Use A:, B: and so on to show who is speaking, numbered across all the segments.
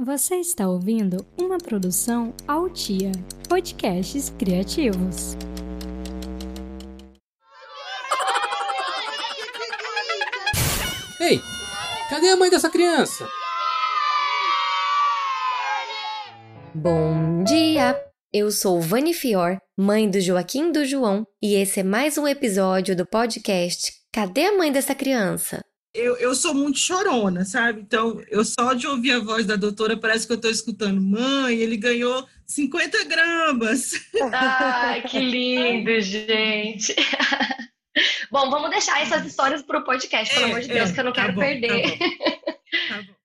A: Você está ouvindo uma produção Altia, podcasts criativos.
B: Ei, cadê a mãe dessa criança?
C: Bom dia! Eu sou Vani Fior, mãe do Joaquim do João, e esse é mais um episódio do podcast Cadê a mãe dessa criança?
D: Eu, eu sou muito chorona, sabe? Então, eu só de ouvir a voz da doutora, parece que eu estou escutando, mãe, ele ganhou 50 gramas.
C: Ai, que lindo, gente. bom, vamos deixar essas histórias para o podcast, pelo é, amor de Deus, é, que eu não tá quero bom, perder. Tá bom. Tá bom.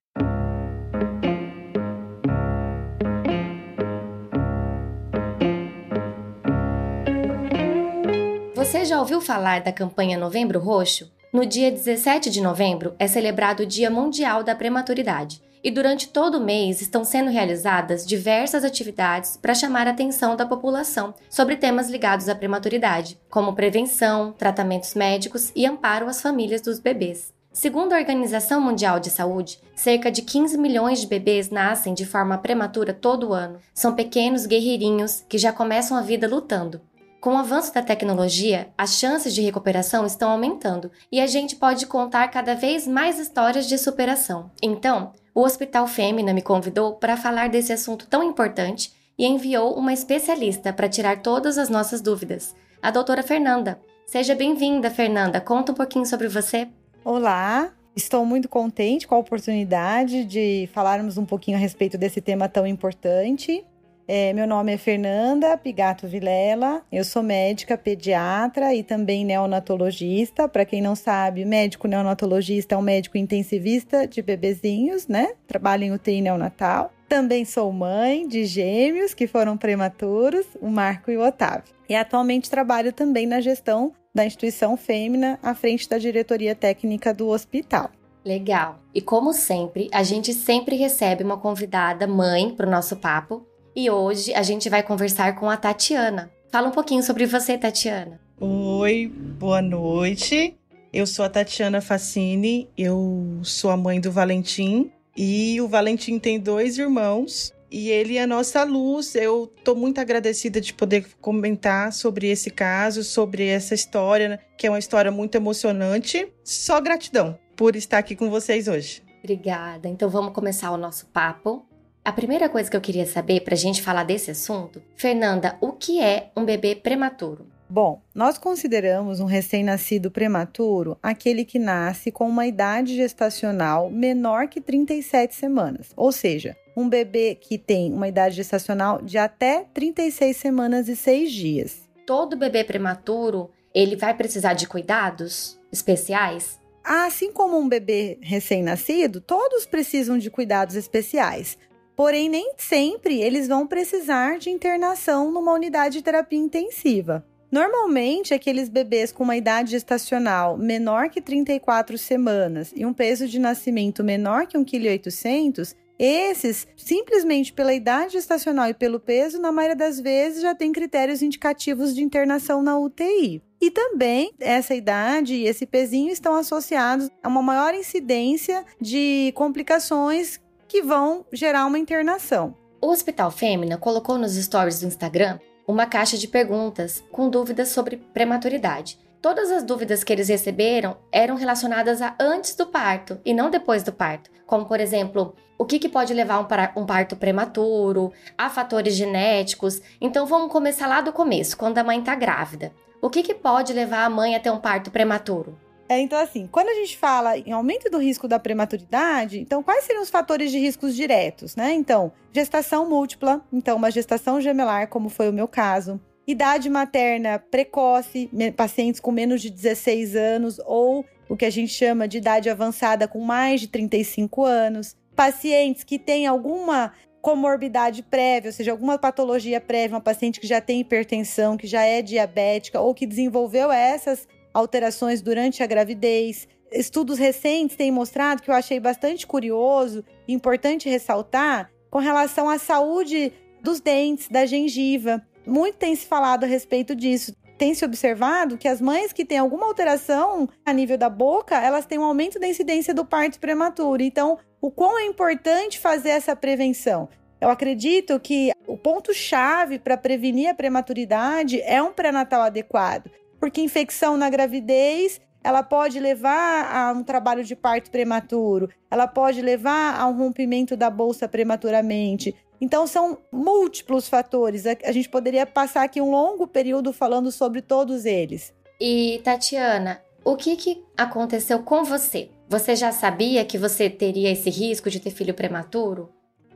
C: Você já ouviu falar da campanha Novembro Roxo? No dia 17 de novembro é celebrado o Dia Mundial da Prematuridade, e durante todo o mês estão sendo realizadas diversas atividades para chamar a atenção da população sobre temas ligados à prematuridade, como prevenção, tratamentos médicos e amparo às famílias dos bebês. Segundo a Organização Mundial de Saúde, cerca de 15 milhões de bebês nascem de forma prematura todo ano. São pequenos guerreirinhos que já começam a vida lutando. Com o avanço da tecnologia, as chances de recuperação estão aumentando e a gente pode contar cada vez mais histórias de superação. Então, o Hospital Fêmea me convidou para falar desse assunto tão importante e enviou uma especialista para tirar todas as nossas dúvidas, a doutora Fernanda. Seja bem-vinda, Fernanda. Conta um pouquinho sobre você.
E: Olá, estou muito contente com a oportunidade de falarmos um pouquinho a respeito desse tema tão importante. É, meu nome é Fernanda Pigato Vilela, eu sou médica pediatra e também neonatologista. Para quem não sabe, médico neonatologista é um médico intensivista de bebezinhos, né? Trabalho em UTI neonatal. Também sou mãe de gêmeos que foram prematuros, o Marco e o Otávio. E atualmente trabalho também na gestão da instituição Fêmea à frente da diretoria técnica do hospital.
C: Legal. E como sempre, a gente sempre recebe uma convidada mãe para o nosso papo e hoje a gente vai conversar com a Tatiana. Fala um pouquinho sobre você, Tatiana.
D: Oi, boa noite. Eu sou a Tatiana Facini, eu sou a mãe do Valentim e o Valentim tem dois irmãos e ele é a nossa luz. Eu estou muito agradecida de poder comentar sobre esse caso, sobre essa história, né, que é uma história muito emocionante. Só gratidão por estar aqui com vocês hoje.
C: Obrigada. Então vamos começar o nosso papo. A primeira coisa que eu queria saber para a gente falar desse assunto, Fernanda, o que é um bebê prematuro?
E: Bom, nós consideramos um recém-nascido prematuro aquele que nasce com uma idade gestacional menor que 37 semanas, ou seja, um bebê que tem uma idade gestacional de até 36 semanas e 6 dias.
C: Todo bebê prematuro, ele vai precisar de cuidados especiais?
E: Assim como um bebê recém-nascido, todos precisam de cuidados especiais. Porém, nem sempre eles vão precisar de internação numa unidade de terapia intensiva. Normalmente, aqueles bebês com uma idade gestacional menor que 34 semanas e um peso de nascimento menor que 1,8 kg, esses, simplesmente pela idade gestacional e pelo peso, na maioria das vezes já tem critérios indicativos de internação na UTI. E também essa idade e esse pezinho estão associados a uma maior incidência de complicações que vão gerar uma internação.
C: O Hospital Fêmea colocou nos stories do Instagram uma caixa de perguntas com dúvidas sobre prematuridade. Todas as dúvidas que eles receberam eram relacionadas a antes do parto e não depois do parto, como por exemplo, o que, que pode levar um, um parto prematuro, há fatores genéticos. Então vamos começar lá do começo, quando a mãe está grávida. O que, que pode levar a mãe a ter um parto prematuro?
E: É, então, assim, quando a gente fala em aumento do risco da prematuridade, então quais seriam os fatores de riscos diretos, né? Então, gestação múltipla, então uma gestação gemelar, como foi o meu caso, idade materna precoce, pacientes com menos de 16 anos ou o que a gente chama de idade avançada com mais de 35 anos, pacientes que têm alguma comorbidade prévia, ou seja, alguma patologia prévia, uma paciente que já tem hipertensão, que já é diabética ou que desenvolveu essas alterações durante a gravidez. Estudos recentes têm mostrado que eu achei bastante curioso e importante ressaltar com relação à saúde dos dentes, da gengiva. Muito tem se falado a respeito disso. Tem se observado que as mães que têm alguma alteração a nível da boca, elas têm um aumento da incidência do parto prematuro. Então, o quão é importante fazer essa prevenção. Eu acredito que o ponto-chave para prevenir a prematuridade é um pré-natal adequado, porque infecção na gravidez ela pode levar a um trabalho de parto prematuro, ela pode levar a um rompimento da bolsa prematuramente. Então, são múltiplos fatores. A gente poderia passar aqui um longo período falando sobre todos eles.
C: E, Tatiana, o que, que aconteceu com você? Você já sabia que você teria esse risco de ter filho prematuro?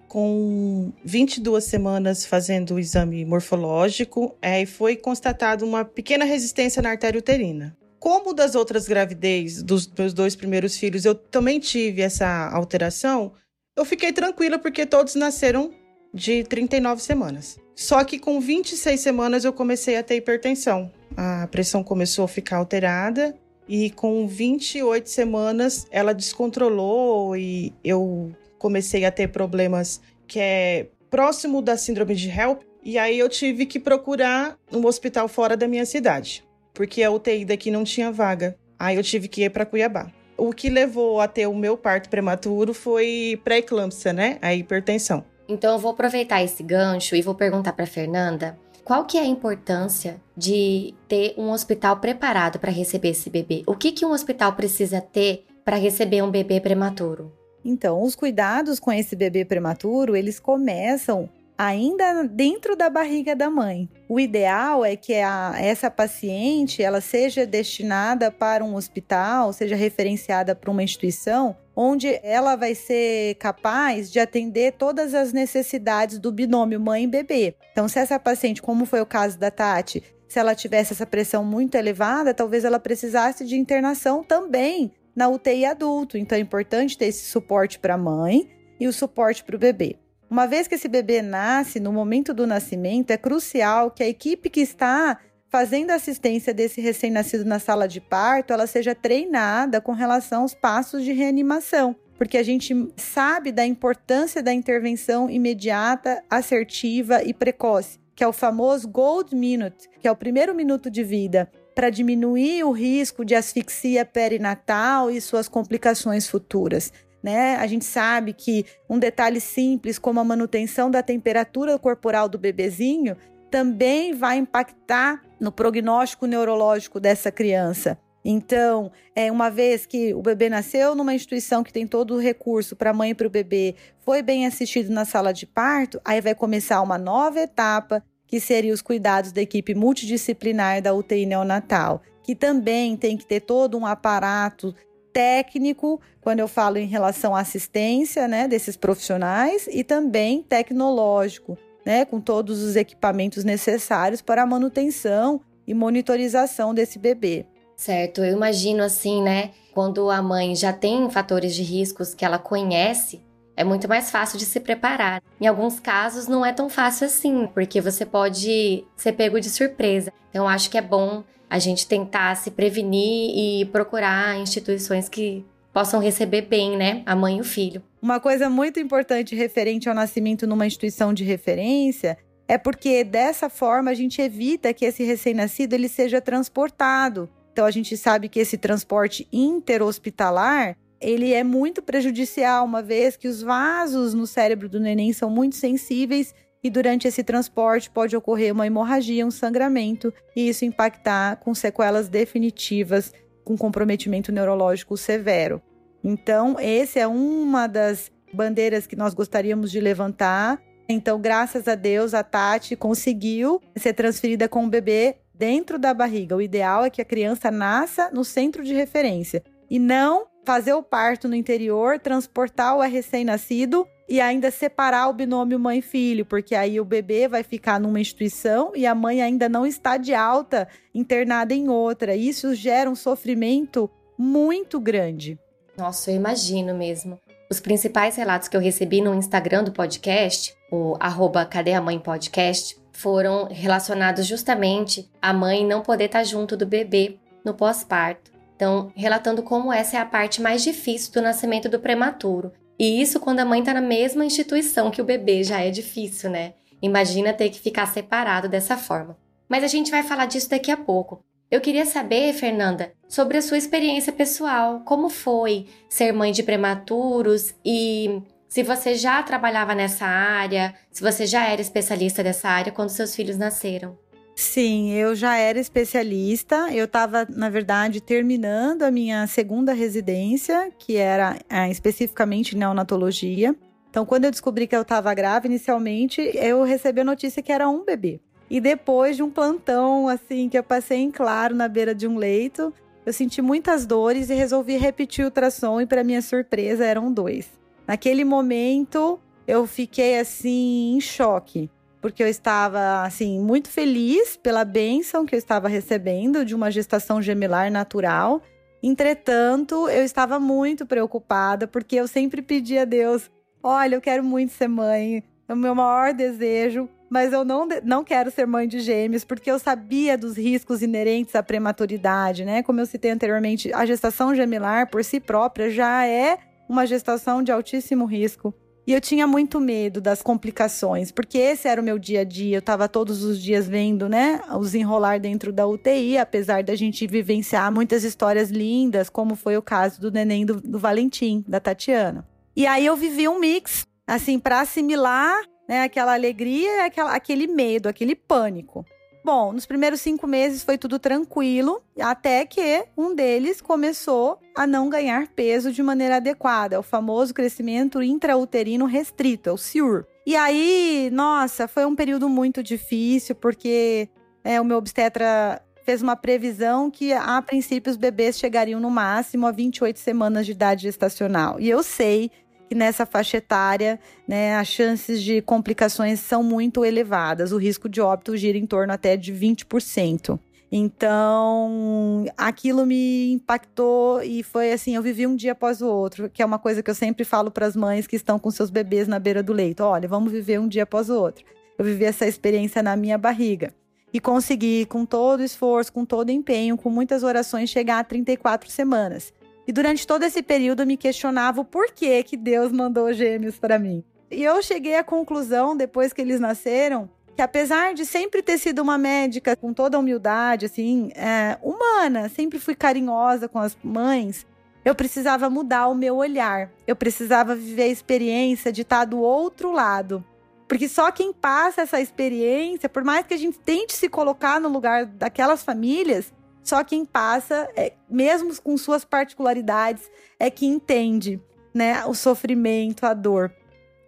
D: Com 22 semanas fazendo o exame morfológico, é, foi constatado uma pequena resistência na artéria uterina. Como das outras gravidez dos meus dois primeiros filhos, eu também tive essa alteração, eu fiquei tranquila porque todos nasceram de 39 semanas. Só que com 26 semanas eu comecei a ter hipertensão. A pressão começou a ficar alterada e com 28 semanas ela descontrolou e eu comecei a ter problemas que é próximo da síndrome de HELP. E aí eu tive que procurar um hospital fora da minha cidade porque a UTI daqui não tinha vaga. Aí eu tive que ir para Cuiabá. O que levou a ter o meu parto prematuro foi pré-eclâmpsia, né? A hipertensão.
C: Então eu vou aproveitar esse gancho e vou perguntar para Fernanda qual que é a importância de ter um hospital preparado para receber esse bebê? O que, que um hospital precisa ter para receber um bebê prematuro?
E: Então, os cuidados com esse bebê prematuro, eles começam ainda dentro da barriga da mãe. O ideal é que a, essa paciente ela seja destinada para um hospital, seja referenciada para uma instituição onde ela vai ser capaz de atender todas as necessidades do binômio mãe e bebê. Então, se essa paciente, como foi o caso da Tati, se ela tivesse essa pressão muito elevada, talvez ela precisasse de internação também na UTI adulto. Então, é importante ter esse suporte para a mãe e o suporte para o bebê. Uma vez que esse bebê nasce, no momento do nascimento, é crucial que a equipe que está fazendo assistência desse recém-nascido na sala de parto, ela seja treinada com relação aos passos de reanimação, porque a gente sabe da importância da intervenção imediata, assertiva e precoce, que é o famoso Gold Minute, que é o primeiro minuto de vida, para diminuir o risco de asfixia perinatal e suas complicações futuras né? A gente sabe que um detalhe simples como a manutenção da temperatura corporal do bebezinho também vai impactar no prognóstico neurológico dessa criança. Então, é, uma vez que o bebê nasceu numa instituição que tem todo o recurso para a mãe e para o bebê, foi bem assistido na sala de parto, aí vai começar uma nova etapa, que seria os cuidados da equipe multidisciplinar da UTI neonatal, que também tem que ter todo um aparato técnico, quando eu falo em relação à assistência né, desses profissionais, e também tecnológico, né, com todos os equipamentos necessários para a manutenção e monitorização desse bebê.
C: Certo, eu imagino assim, né? Quando a mãe já tem fatores de riscos que ela conhece, é muito mais fácil de se preparar. Em alguns casos não é tão fácil assim, porque você pode ser pego de surpresa. Então acho que é bom a gente tentar se prevenir e procurar instituições que possam receber bem, né, a mãe e o filho.
E: Uma coisa muito importante referente ao nascimento numa instituição de referência é porque dessa forma a gente evita que esse recém-nascido ele seja transportado. Então a gente sabe que esse transporte interhospitalar ele é muito prejudicial, uma vez que os vasos no cérebro do neném são muito sensíveis e durante esse transporte pode ocorrer uma hemorragia, um sangramento, e isso impactar com sequelas definitivas, com comprometimento neurológico severo. Então, esse é uma das bandeiras que nós gostaríamos de levantar. Então, graças a Deus, a Tati conseguiu ser transferida com o bebê dentro da barriga. O ideal é que a criança nasça no centro de referência e não fazer o parto no interior, transportar o recém-nascido e ainda separar o binômio mãe-filho, porque aí o bebê vai ficar numa instituição e a mãe ainda não está de alta, internada em outra. Isso gera um sofrimento muito grande.
C: Nossa, eu imagino mesmo. Os principais relatos que eu recebi no Instagram do podcast, o arroba Cadê a Mãe Podcast, foram relacionados justamente à mãe não poder estar junto do bebê no pós-parto. Então, relatando como essa é a parte mais difícil do nascimento do prematuro. E isso quando a mãe está na mesma instituição que o bebê já é difícil, né? Imagina ter que ficar separado dessa forma. Mas a gente vai falar disso daqui a pouco. Eu queria saber, Fernanda, sobre a sua experiência pessoal. Como foi ser mãe de prematuros e se você já trabalhava nessa área, se você já era especialista dessa área quando seus filhos nasceram?
E: Sim, eu já era especialista. Eu estava, na verdade, terminando a minha segunda residência, que era é, especificamente neonatologia. Então, quando eu descobri que eu estava grávida, inicialmente, eu recebi a notícia que era um bebê. E depois de um plantão, assim, que eu passei em claro na beira de um leito, eu senti muitas dores e resolvi repetir o ultrassom, e para minha surpresa, eram dois. Naquele momento, eu fiquei, assim, em choque porque eu estava assim muito feliz pela bênção que eu estava recebendo de uma gestação gemelar natural. Entretanto, eu estava muito preocupada porque eu sempre pedi a Deus: "Olha, eu quero muito ser mãe, é o meu maior desejo, mas eu não, não quero ser mãe de gêmeos, porque eu sabia dos riscos inerentes à prematuridade, né? Como eu citei anteriormente, a gestação gemelar por si própria já é uma gestação de altíssimo risco. E eu tinha muito medo das complicações, porque esse era o meu dia a dia. Eu estava todos os dias vendo, né, os enrolar dentro da UTI, apesar da gente vivenciar muitas histórias lindas, como foi o caso do neném do, do Valentim, da Tatiana. E aí eu vivi um mix, assim, para assimilar né, aquela alegria aquela, aquele medo, aquele pânico. Bom, nos primeiros cinco meses foi tudo tranquilo, até que um deles começou a não ganhar peso de maneira adequada, o famoso crescimento intrauterino restrito, é o CIUR. E aí, nossa, foi um período muito difícil, porque é, o meu obstetra fez uma previsão que, a princípio, os bebês chegariam no máximo a 28 semanas de idade gestacional. E eu sei que nessa faixa etária, né, as chances de complicações são muito elevadas. O risco de óbito gira em torno até de 20%. Então, aquilo me impactou e foi assim, eu vivi um dia após o outro, que é uma coisa que eu sempre falo para as mães que estão com seus bebês na beira do leito. Olha, vamos viver um dia após o outro. Eu vivi essa experiência na minha barriga e consegui, com todo esforço, com todo empenho, com muitas orações, chegar a 34 semanas. E durante todo esse período eu me questionava o porquê que Deus mandou gêmeos para mim. E eu cheguei à conclusão, depois que eles nasceram, que apesar de sempre ter sido uma médica com toda a humildade, assim, é, humana, sempre fui carinhosa com as mães, eu precisava mudar o meu olhar. Eu precisava viver a experiência de estar do outro lado. Porque só quem passa essa experiência, por mais que a gente tente se colocar no lugar daquelas famílias, só quem passa, é, mesmo com suas particularidades, é que entende, né, o sofrimento, a dor.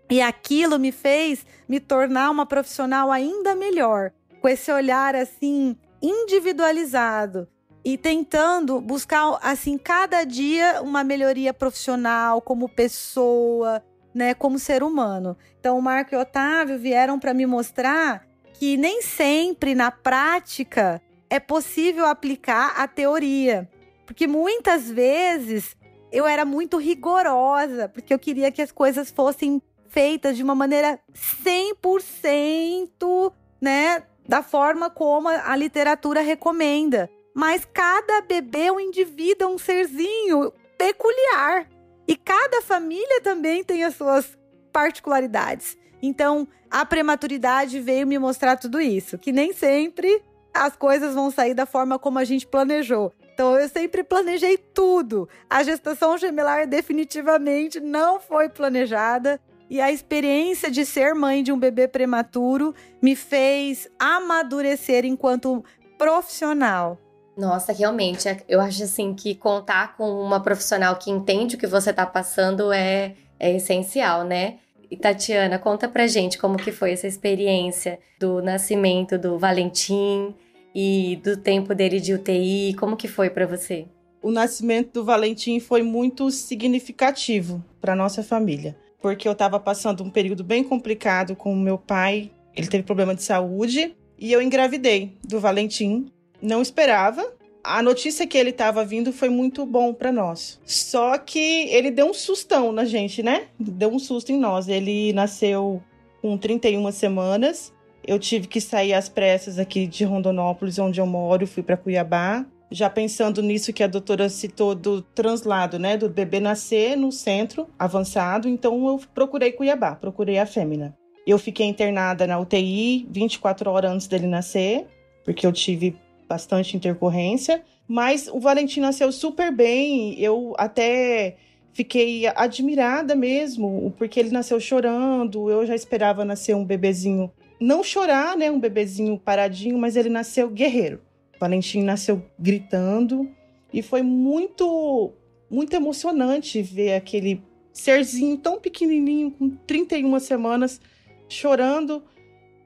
E: E aquilo me fez me tornar uma profissional ainda melhor, com esse olhar assim individualizado e tentando buscar assim cada dia uma melhoria profissional como pessoa, né, como ser humano. Então o Marco e o Otávio vieram para me mostrar que nem sempre na prática é possível aplicar a teoria. Porque muitas vezes eu era muito rigorosa, porque eu queria que as coisas fossem feitas de uma maneira 100%, né, da forma como a literatura recomenda. Mas cada bebê é um indivíduo, é um serzinho peculiar. E cada família também tem as suas particularidades. Então, a prematuridade veio me mostrar tudo isso, que nem sempre as coisas vão sair da forma como a gente planejou. Então eu sempre planejei tudo. A gestação gemelar definitivamente não foi planejada. E a experiência de ser mãe de um bebê prematuro me fez amadurecer enquanto profissional.
C: Nossa, realmente, é, eu acho assim que contar com uma profissional que entende o que você está passando é, é essencial, né? E Tatiana, conta pra gente como que foi essa experiência do nascimento do Valentim e do tempo dele de UTI, como que foi para você?
D: O nascimento do Valentim foi muito significativo para nossa família, porque eu estava passando um período bem complicado com o meu pai, ele teve problema de saúde e eu engravidei do Valentim. Não esperava, a notícia que ele estava vindo foi muito bom para nós. Só que ele deu um sustão na gente, né? Deu um susto em nós. Ele nasceu com 31 semanas. Eu tive que sair às pressas aqui de Rondonópolis, onde eu moro, fui para Cuiabá. Já pensando nisso que a doutora citou do translado, né, do bebê nascer no centro avançado, então eu procurei Cuiabá, procurei a fêmea. Eu fiquei internada na UTI 24 horas antes dele nascer, porque eu tive bastante intercorrência, mas o Valentim nasceu super bem. Eu até fiquei admirada mesmo, porque ele nasceu chorando. Eu já esperava nascer um bebezinho, não chorar, né, um bebezinho paradinho, mas ele nasceu guerreiro. O Valentim nasceu gritando e foi muito muito emocionante ver aquele serzinho tão pequenininho com 31 semanas chorando.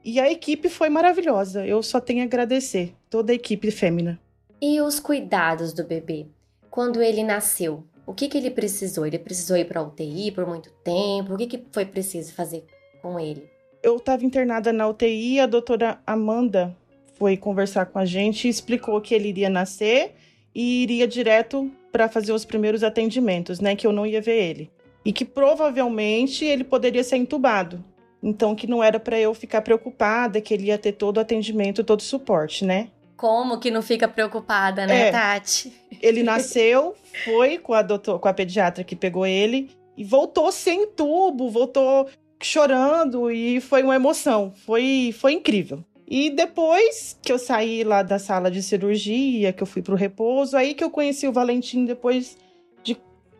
D: E a equipe foi maravilhosa. Eu só tenho a agradecer toda a equipe fêmea.
C: E os cuidados do bebê? Quando ele nasceu, o que, que ele precisou? Ele precisou ir para UTI por muito tempo? O que, que foi preciso fazer com ele?
D: Eu estava internada na UTI, a doutora Amanda foi conversar com a gente e explicou que ele iria nascer e iria direto para fazer os primeiros atendimentos, né? Que eu não ia ver ele. E que provavelmente ele poderia ser entubado. Então, que não era para eu ficar preocupada, que ele ia ter todo o atendimento, todo o suporte, né?
C: Como que não fica preocupada, né,
D: É.
C: Tati?
D: Ele nasceu, foi com a, doutor, com a pediatra que pegou ele e voltou sem tubo, voltou chorando e foi uma emoção. Foi, foi incrível. E depois que eu saí lá da sala de cirurgia, que eu fui pro repouso, aí que eu conheci o Valentim depois de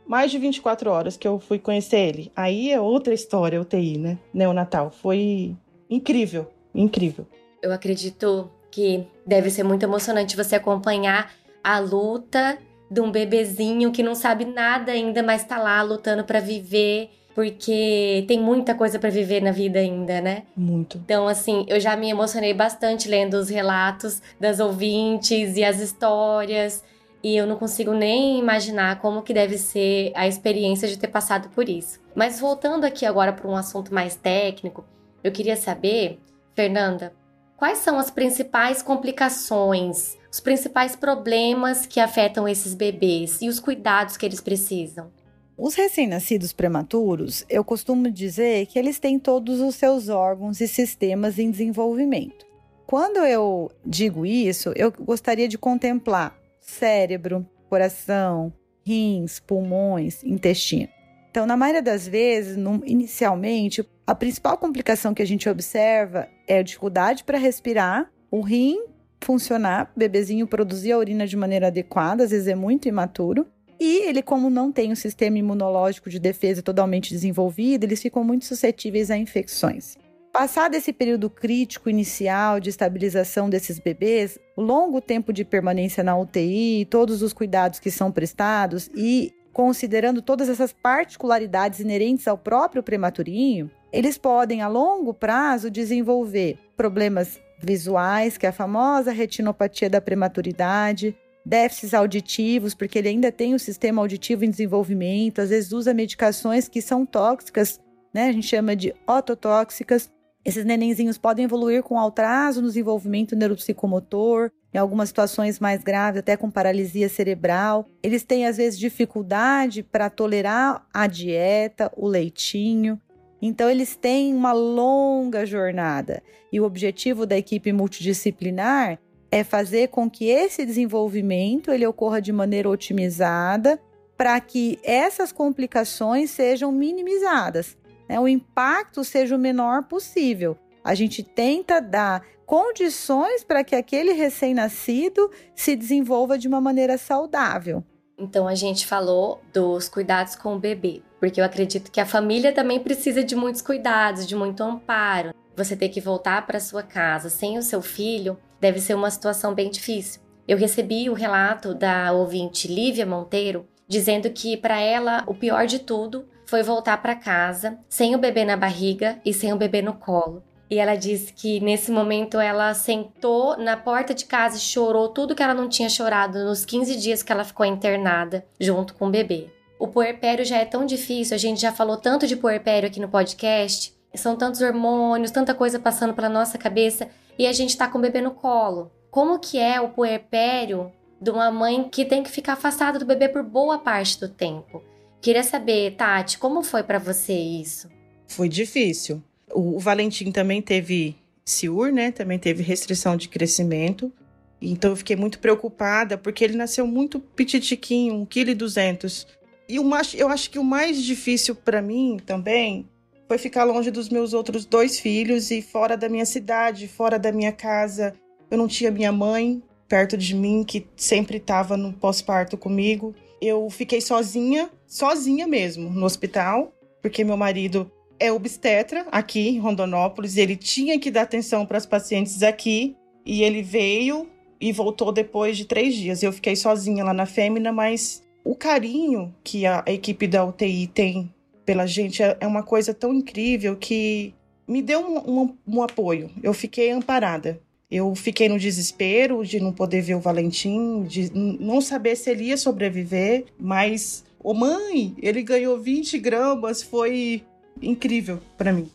D: mais de 24 horas que eu fui conhecer ele. Aí é outra história, UTI, né? Neonatal. Foi incrível, incrível.
C: Eu acredito que deve ser muito emocionante você acompanhar a luta de um bebezinho que não sabe nada ainda, mas tá lá lutando pra viver, porque tem muita coisa pra viver na vida ainda, né?
D: Muito.
C: Então, assim, eu já me emocionei bastante lendo os relatos das ouvintes e as histórias. E eu não consigo nem imaginar como que deve ser a experiência de ter passado por isso. Mas voltando aqui agora para um assunto mais técnico, eu queria saber, Fernanda, quais são as principais complicações, os principais problemas que afetam esses bebês e os cuidados que eles precisam?
E: Os recém-nascidos prematuros, eu costumo dizer que eles têm todos os seus órgãos e sistemas em desenvolvimento. Quando eu digo isso, eu gostaria de contemplar cérebro, coração, rins, pulmões, intestino. Então, na maioria das vezes, inicialmente, a principal complicação que a gente observa é a dificuldade para respirar, o rim funcionar, o bebezinho produzir a urina de maneira adequada, às vezes é muito imaturo. E ele, como não tem um sistema imunológico de defesa totalmente desenvolvido, eles ficam muito suscetíveis a infecções. Passado esse período crítico inicial de estabilização desses bebês, o longo tempo de permanência na UTI, todos os cuidados que são prestados e considerando todas essas particularidades inerentes ao próprio prematurinho, eles podem a longo prazo desenvolver problemas visuais, que é a famosa retinopatia da prematuridade, déficits auditivos, porque ele ainda tem o sistema auditivo em desenvolvimento, às vezes usa medicações que são tóxicas, né? A gente chama de ototóxicas. Esses nenenzinhos podem evoluir com atraso no desenvolvimento neuropsicomotor, em algumas situações mais graves, até com paralisia cerebral. Eles têm, às vezes, dificuldade para tolerar a dieta, o leitinho. Então, eles têm uma longa jornada. E o objetivo da equipe multidisciplinar é fazer com que esse desenvolvimento ele ocorra de maneira otimizada para que essas complicações sejam minimizadas, né? o impacto seja o menor possível. A gente tenta dar condições para que aquele recém-nascido se desenvolva de uma maneira saudável.
C: Então a gente falou dos cuidados com o bebê, porque eu acredito que a família também precisa de muitos cuidados, de muito amparo. Você ter que voltar para sua casa sem o seu filho deve ser uma situação bem difícil. Eu recebi o relato da ouvinte Lívia Monteiro dizendo que para ela o pior de tudo foi voltar para casa sem o bebê na barriga e sem o bebê no colo. E ela disse que nesse momento ela sentou na porta de casa e chorou tudo que ela não tinha chorado nos 15 dias que ela ficou internada junto com o bebê. O puerpério já é tão difícil, a gente já falou tanto de puerpério aqui no podcast. São tantos hormônios, tanta coisa passando pela nossa cabeça e a gente tá com o bebê no colo. Como que é o puerpério de uma mãe que tem que ficar afastada do bebê por boa parte do tempo? Queria saber, Tati, como foi para você isso?
D: Foi difícil. O, o Valentim também teve CIUR, né? Também teve restrição de crescimento. Então eu fiquei muito preocupada porque ele nasceu muito pititiquinho, 1,2 kg. E o mais, eu acho que o mais difícil para mim também foi ficar longe dos meus outros dois filhos e fora da minha cidade, fora da minha casa. Eu não tinha minha mãe, perto de mim, que sempre estava no pós-parto comigo. Eu fiquei sozinha, sozinha mesmo, no hospital, porque meu marido é obstetra aqui em Rondonópolis, ele tinha que dar atenção para as pacientes aqui, e ele veio e voltou depois de três dias. Eu fiquei sozinha lá na Fêmea, mas o carinho que a equipe da UTI tem pela gente é, é uma coisa tão incrível que me deu um, um, um, apoio. Eu fiquei amparada. Eu fiquei no desespero de não poder ver o Valentim, de não saber se ele ia sobreviver, mas, ô oh mãe, ele ganhou 20 gramas, foi incrível para mim.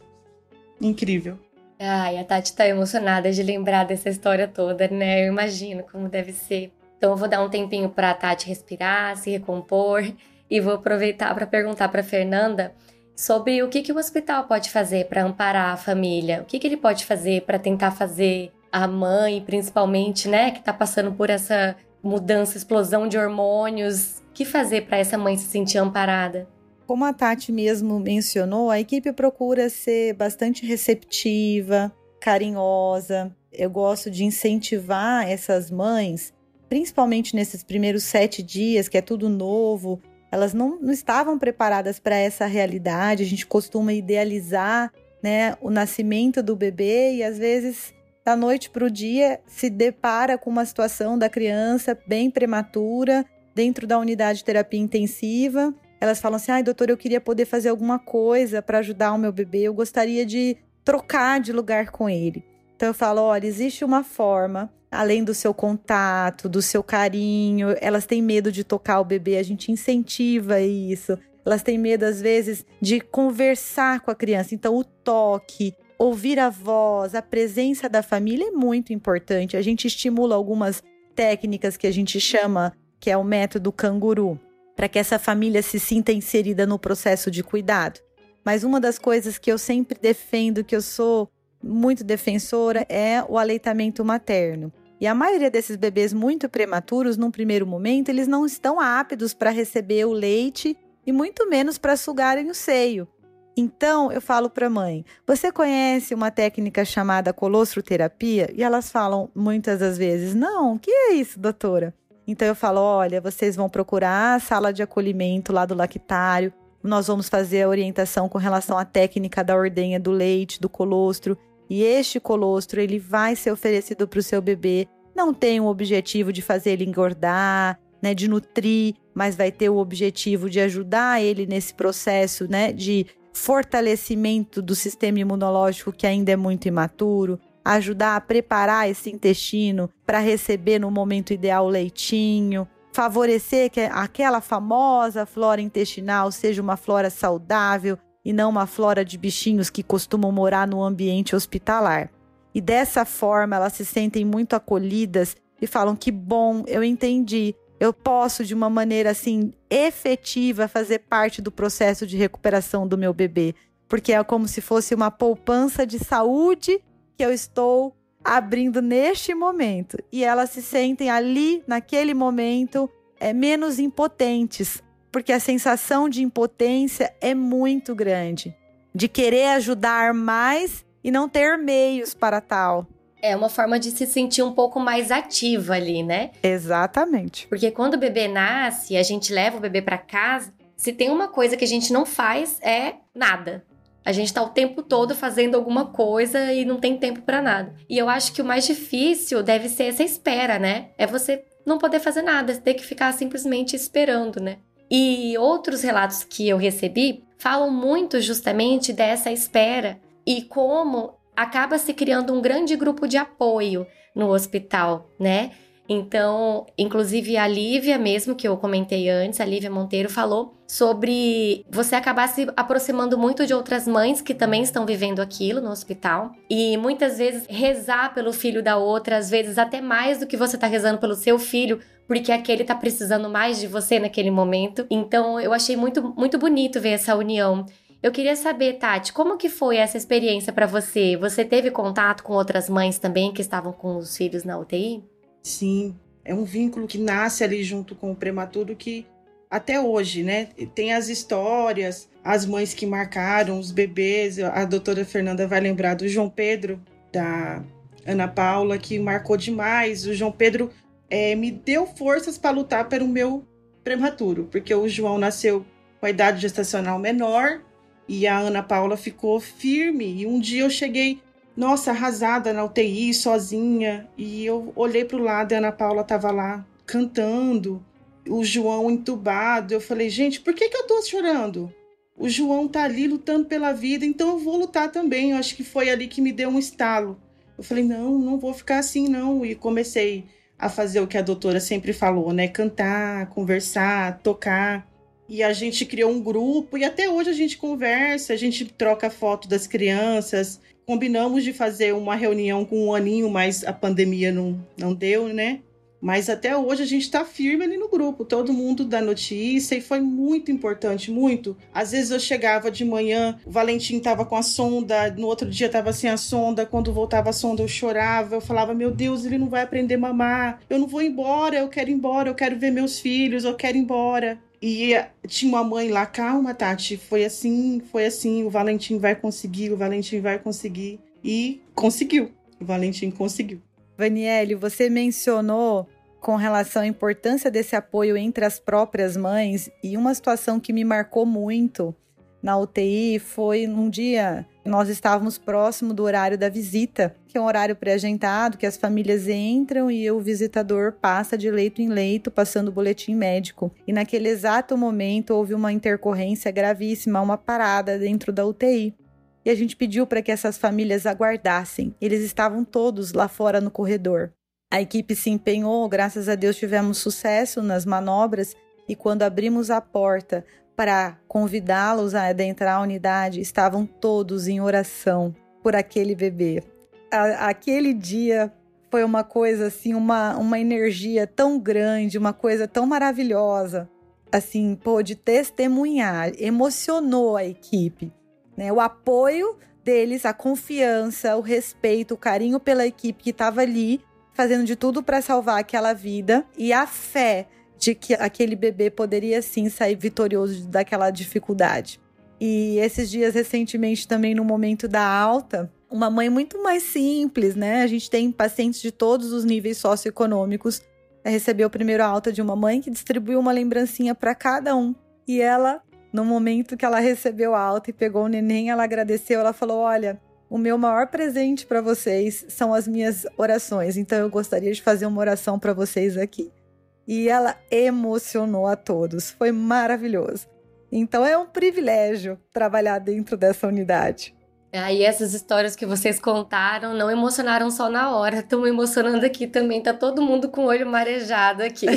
D: Incrível.
C: Ai, a Tati tá emocionada de lembrar dessa história toda, né? Eu imagino como deve ser. Então eu vou dar um tempinho para a Tati respirar, se recompor e vou aproveitar para perguntar para Fernanda sobre o que, que o hospital pode fazer para amparar a família, o que, que ele pode fazer para tentar fazer a mãe, principalmente, né, que está passando por essa mudança, explosão de hormônios, o que fazer para essa mãe se sentir amparada?
E: Como a Tati mesmo mencionou, a equipe procura ser bastante receptiva, carinhosa. Eu gosto de incentivar essas mães, principalmente nesses primeiros sete dias, que é tudo novo. Elas não, não estavam preparadas para essa realidade. A gente costuma idealizar né, o nascimento do bebê e às vezes da noite para o dia se depara com uma situação da criança bem prematura dentro da unidade de terapia intensiva elas falam assim: ai, doutor, eu queria poder fazer alguma coisa para ajudar o meu bebê, eu gostaria de trocar de lugar com ele. Então eu falo: olha, existe uma forma, além do seu contato, do seu carinho, elas têm medo de tocar o bebê, a gente incentiva isso. Elas têm medo, às vezes, de conversar com a criança. Então, o toque, ouvir a voz, a presença da família é muito importante. A gente estimula algumas técnicas que a gente chama, que é o método canguru para que essa família se sinta inserida no processo de cuidado. Mas uma das coisas que eu sempre defendo, que eu sou muito defensora, é o aleitamento materno. E a maioria desses bebês muito prematuros, num primeiro momento, eles não estão aptos para receber o leite e muito menos para sugarem o seio. Então, eu falo para a mãe: "Você conhece uma técnica chamada colostroterapia?" E elas falam muitas das vezes: "Não, o que é isso, doutora?" Então eu falo: olha, vocês vão procurar a sala de acolhimento lá do lactário. Nós vamos fazer a orientação com relação à técnica da ordenha do leite, do colostro. E este colostro ele vai ser oferecido para o seu bebê. Não tem o objetivo de fazer ele engordar, né, de nutrir, mas vai ter o objetivo de ajudar ele nesse processo, né, de fortalecimento do sistema imunológico que ainda é muito imaturo, ajudar a preparar esse intestino para receber no momento ideal o leitinho, favorecer que aquela famosa flora intestinal seja uma flora saudável e não uma flora de bichinhos que costumam morar no ambiente hospitalar. E dessa forma elas se sentem muito acolhidas e falam que bom, eu entendi. Eu posso de uma maneira assim efetiva fazer parte do processo de recuperação do meu bebê, porque é como se fosse uma poupança de saúde que eu estou abrindo neste momento. E elas se sentem ali, naquele momento, é, menos impotentes, porque a sensação de impotência é muito grande, de querer ajudar mais e não ter meios para tal.
C: É uma forma de se sentir um pouco mais ativa ali, né?
E: Exatamente.
C: Porque quando o bebê nasce, a gente leva o bebê para casa, se tem uma coisa que a gente não faz é nada. A gente tá o tempo todo fazendo alguma coisa e não tem tempo para nada. E eu acho que o mais difícil deve ser essa espera, né? É você não poder fazer nada, ter que ficar simplesmente esperando, né? E outros relatos que eu recebi falam muito justamente dessa espera e como acaba se criando um grande grupo de apoio no hospital, né? Então, inclusive a Lívia mesmo, que eu comentei antes, a Lívia Monteiro falou sobre você acabar se aproximando muito de outras mães que também estão vivendo aquilo no hospital e muitas vezes rezar pelo filho da outra, às vezes até mais do que você tá rezando pelo seu filho, porque aquele tá precisando mais de você naquele momento. Então, eu achei muito muito bonito ver essa união. Eu queria saber, Tati, como que foi essa experiência para você? Você teve contato com outras mães também que estavam com os filhos na UTI?
D: Sim, é um vínculo que nasce ali junto com o prematuro que até hoje, né? Tem as histórias, as mães que marcaram os bebês. A doutora Fernanda vai lembrar do João Pedro, da Ana Paula, que marcou demais. O João Pedro é, me deu forças para lutar pelo meu prematuro, porque o João nasceu com a idade gestacional menor e a Ana Paula ficou firme. E um dia eu cheguei, nossa, arrasada na UTI, sozinha, e eu olhei para o lado e a Ana Paula estava lá cantando, o João entubado. Eu falei, gente, por que, que eu tô chorando? O João tá ali lutando pela vida, então eu vou lutar também. Eu acho que foi ali que me deu um estalo. Eu falei, não, não vou ficar assim, não. E comecei a fazer o que a doutora sempre falou, né? Cantar, conversar, tocar. E a gente criou um grupo e até hoje a gente conversa, a gente troca foto das crianças. Combinamos de fazer uma reunião com um aninho, mas a pandemia não, não deu, né? Mas até hoje a gente está firme ali no grupo, todo mundo dá notícia e foi muito importante, muito. Às vezes eu chegava de manhã, o Valentim estava com a sonda, no outro dia estava sem a sonda, quando voltava a sonda eu chorava, eu falava: "Meu Deus, ele não vai aprender a mamar. Eu não vou embora, eu quero ir embora, eu quero ver meus filhos, eu quero ir embora". E tinha uma mãe lá, calma, Tati, foi assim, foi assim, o Valentim vai conseguir, o Valentim vai conseguir. E conseguiu. O Valentim conseguiu.
E: Vaniele, você mencionou com relação à importância desse apoio entre as próprias mães e uma situação que me marcou muito na UTI foi num dia nós estávamos próximo do horário da visita, que é um horário pré-agendado, que as famílias entram e o visitador passa de leito em leito, passando o boletim médico. E naquele exato momento houve uma intercorrência gravíssima, uma parada dentro da UTI e a gente pediu para que essas famílias aguardassem. Eles estavam todos lá fora no corredor. A equipe se empenhou, graças a Deus tivemos sucesso nas manobras e quando abrimos a porta para convidá-los a adentrar a unidade, estavam todos em oração por aquele bebê. A, aquele dia foi uma coisa assim, uma, uma energia tão grande, uma coisa tão maravilhosa. Assim, pôde testemunhar, emocionou a equipe né? O apoio deles, a confiança, o respeito, o carinho pela equipe que estava ali, fazendo de tudo para salvar aquela vida e a fé de que aquele bebê poderia sim sair vitorioso daquela dificuldade. E esses dias recentemente também no momento da alta, uma mãe muito mais simples, né? A gente tem pacientes de todos os níveis socioeconômicos. Recebeu o primeiro alta de uma mãe que distribuiu uma lembrancinha para cada um. E ela no momento que ela recebeu a alta e pegou o neném, ela agradeceu, ela falou: "Olha, o meu maior presente para vocês são as minhas orações, então eu gostaria de fazer uma oração para vocês aqui". E ela emocionou a todos, foi maravilhoso. Então é um privilégio trabalhar dentro dessa unidade.
C: Aí essas histórias que vocês contaram não emocionaram só na hora, estão emocionando aqui também, tá todo mundo com o olho marejado aqui.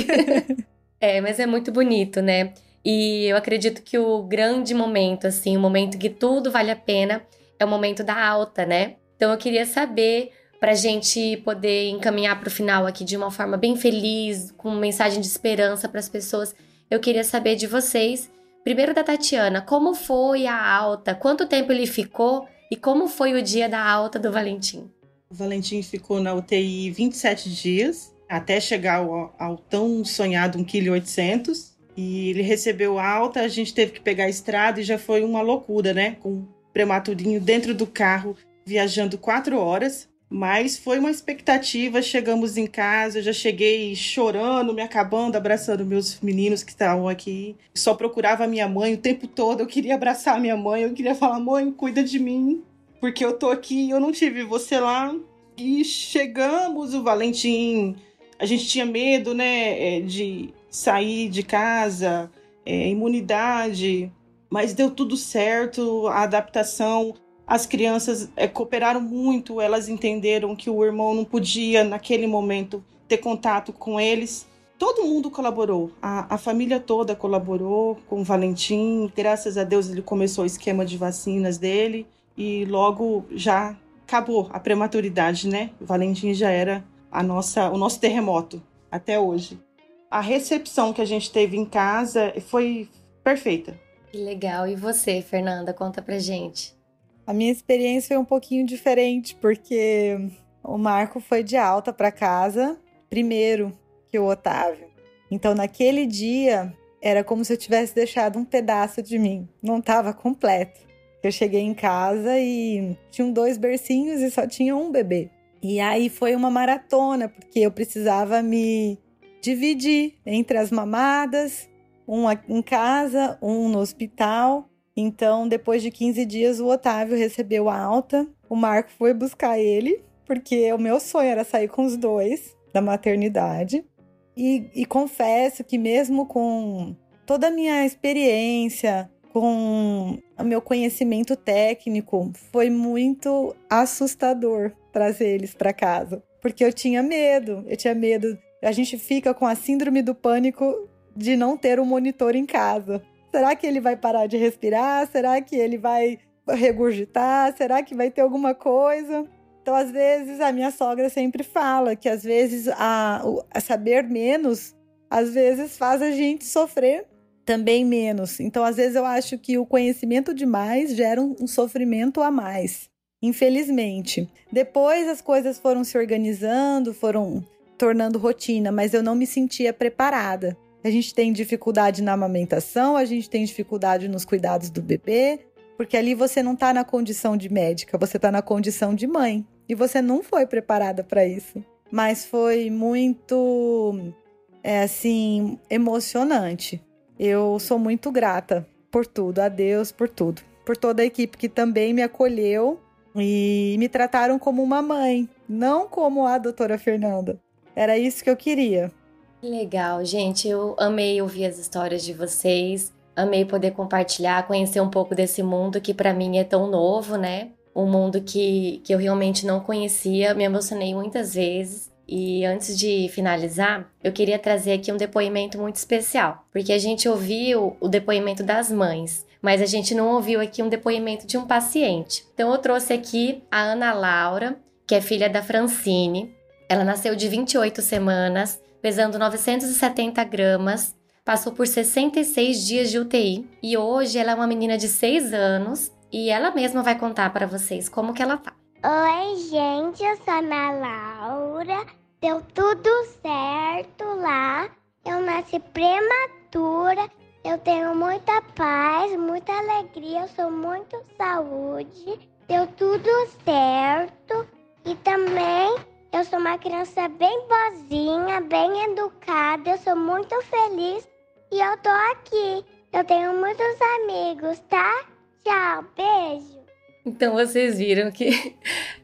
C: é, mas é muito bonito, né? E eu acredito que o grande momento, assim, o momento que tudo vale a pena, é o momento da alta, né? Então eu queria saber, pra gente poder encaminhar para o final aqui de uma forma bem feliz, com mensagem de esperança para as pessoas, eu queria saber de vocês, primeiro da Tatiana, como foi a alta, quanto tempo ele ficou e como foi o dia da alta do Valentim?
D: O Valentim ficou na UTI 27 dias, até chegar ao, ao tão sonhado 1,8 kg. E ele recebeu alta, a gente teve que pegar a estrada e já foi uma loucura, né? Com o prematurinho dentro do carro, viajando quatro horas. Mas foi uma expectativa. Chegamos em casa, eu já cheguei chorando, me acabando, abraçando meus meninos que estavam aqui. Só procurava minha mãe o tempo todo. Eu queria abraçar minha mãe, eu queria falar: mãe, cuida de mim, porque eu tô aqui, eu não tive você lá. E chegamos, o Valentim. A gente tinha medo, né, é, de sair de casa, é, imunidade, mas deu tudo certo, a adaptação. As crianças é, cooperaram muito, elas entenderam que o irmão não podia, naquele momento, ter contato com eles. Todo mundo colaborou, a, a família toda colaborou com o Valentim. Graças a Deus ele começou o esquema de vacinas dele e logo já acabou a prematuridade, né? O Valentim já era a nossa, o nosso terremoto até hoje a recepção que a gente teve em casa foi perfeita.
C: Que legal. E você, Fernanda, conta pra gente.
E: A minha experiência foi um pouquinho diferente, porque o Marco foi de alta para casa primeiro que o Otávio. Então, naquele dia, era como se eu tivesse deixado um pedaço de mim, não estava completo. Eu cheguei em casa e tinham dois bercinhos e só tinha um bebê. E aí foi uma maratona, porque eu precisava me dividir entre as mamadas, um em casa, um no hospital. Então, depois de 15 dias, o Otávio recebeu a alta. O Marco foi buscar ele, porque o meu sonho era sair com os dois da maternidade. E, e confesso que, mesmo com toda a minha experiência, com o meu conhecimento técnico, foi muito assustador trazer eles para casa. Porque eu tinha medo, eu tinha medo. A gente fica com a síndrome do pânico de não ter um monitor em casa. Será que ele vai parar de respirar? Será que ele vai regurgitar? Será que vai ter alguma coisa? Então, às vezes, a minha sogra sempre fala que às vezes a, a saber menos, às vezes faz a gente sofrer também menos. Então, às vezes, eu acho que o conhecimento demais gera um, um sofrimento a mais. Infelizmente. Depois as coisas foram se organizando, foram tornando rotina, mas eu não me sentia preparada. A gente tem dificuldade na amamentação, a gente tem dificuldade nos cuidados do bebê, porque ali você não está na condição de médica, você está na condição de mãe. E você não foi preparada para isso. Mas foi muito, é, assim, emocionante. Eu sou muito grata por tudo, a Deus por tudo. Por toda a equipe que também me acolheu e me trataram como uma mãe, não como a doutora Fernanda. Era isso que eu queria.
C: Legal, gente. Eu amei ouvir as histórias de vocês. Amei poder compartilhar, conhecer um pouco desse mundo que para mim é tão novo, né? Um mundo que, que eu realmente não conhecia. Me emocionei muitas vezes. E antes de finalizar, eu queria trazer aqui um depoimento muito especial, porque a gente ouviu o depoimento das mães, mas a gente não ouviu aqui um depoimento de um paciente. Então eu trouxe aqui a Ana Laura, que é filha da Francine. Ela nasceu de 28 semanas, pesando 970 gramas, passou por 66 dias de UTI e hoje ela é uma menina de 6 anos e ela mesma vai contar para vocês como que ela tá.
F: Oi, gente, eu sou a Ana Laura. Deu tudo certo lá. Eu nasci prematura. Eu tenho muita paz, muita alegria. Eu sou muito saúde. Deu tudo certo. E também eu sou uma criança bem boazinha, bem educada. Eu sou muito feliz e eu tô aqui. Eu tenho muitos amigos, tá? Tchau, beijo.
C: Então vocês viram que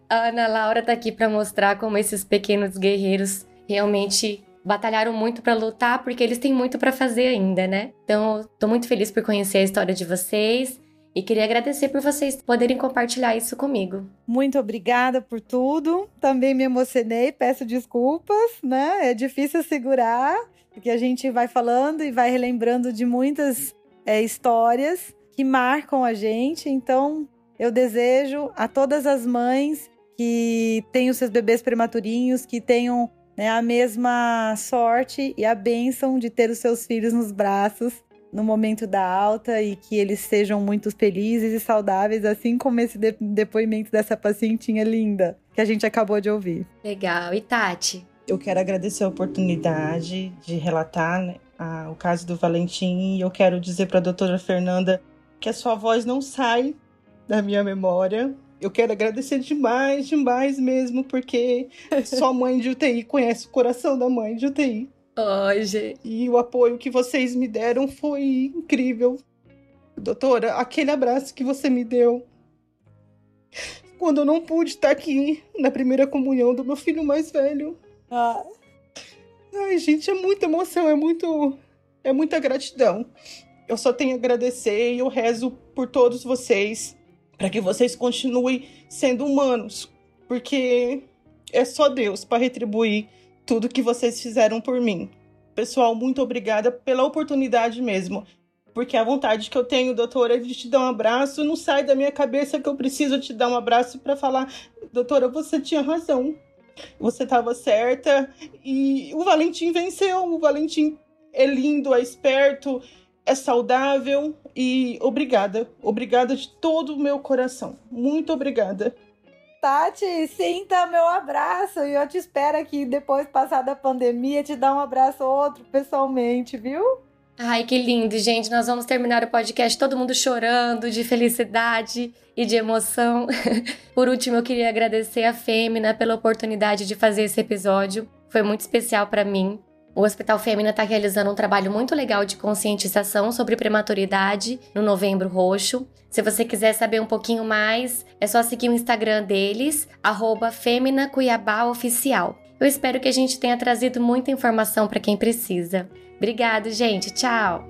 C: a Ana Laura tá aqui para mostrar como esses pequenos guerreiros realmente batalharam muito para lutar, porque eles têm muito para fazer ainda, né? Então, tô muito feliz por conhecer a história de vocês e queria agradecer por vocês poderem compartilhar isso comigo.
E: Muito obrigada por tudo. Também me emocionei, peço desculpas, né? É difícil segurar, porque a gente vai falando e vai relembrando de muitas é, histórias que marcam a gente. Então, eu desejo a todas as mães que têm os seus bebês prematurinhos, que tenham né, a mesma sorte e a bênção de ter os seus filhos nos braços no momento da alta e que eles sejam muito felizes e saudáveis, assim como esse de depoimento dessa pacientinha linda que a gente acabou de ouvir.
C: Legal. E Tati?
D: Eu quero agradecer a oportunidade de relatar né, a, o caso do Valentim e eu quero dizer para a doutora Fernanda que a sua voz não sai da minha memória. Eu quero agradecer demais, demais mesmo, porque só mãe de UTI conhece o coração da mãe de UTI.
C: Hoje.
D: E o apoio que vocês me deram foi incrível. Doutora, aquele abraço que você me deu. Quando eu não pude estar aqui na primeira comunhão do meu filho mais velho. Ah. Ai, gente, é muita emoção, é muito. É muita gratidão. Eu só tenho a agradecer e eu rezo por todos vocês para que vocês continuem sendo humanos, porque é só Deus para retribuir tudo que vocês fizeram por mim. Pessoal, muito obrigada pela oportunidade mesmo. Porque a vontade que eu tenho, doutora, de te dar um abraço, não sai da minha cabeça que eu preciso te dar um abraço para falar, doutora, você tinha razão. Você estava certa e o Valentim venceu. O Valentim é lindo, é esperto, é saudável e obrigada. Obrigada de todo o meu coração. Muito obrigada.
E: Tati, sinta meu abraço e eu te espero aqui depois, passada a pandemia, te dar um abraço ou outro pessoalmente, viu?
C: Ai, que lindo, gente. Nós vamos terminar o podcast todo mundo chorando de felicidade e de emoção. Por último, eu queria agradecer a Fêmina pela oportunidade de fazer esse episódio. Foi muito especial para mim. O Hospital Fêmea está realizando um trabalho muito legal de conscientização sobre prematuridade no Novembro Roxo. Se você quiser saber um pouquinho mais, é só seguir o Instagram deles, arroba. Eu espero que a gente tenha trazido muita informação para quem precisa. Obrigado, gente. Tchau!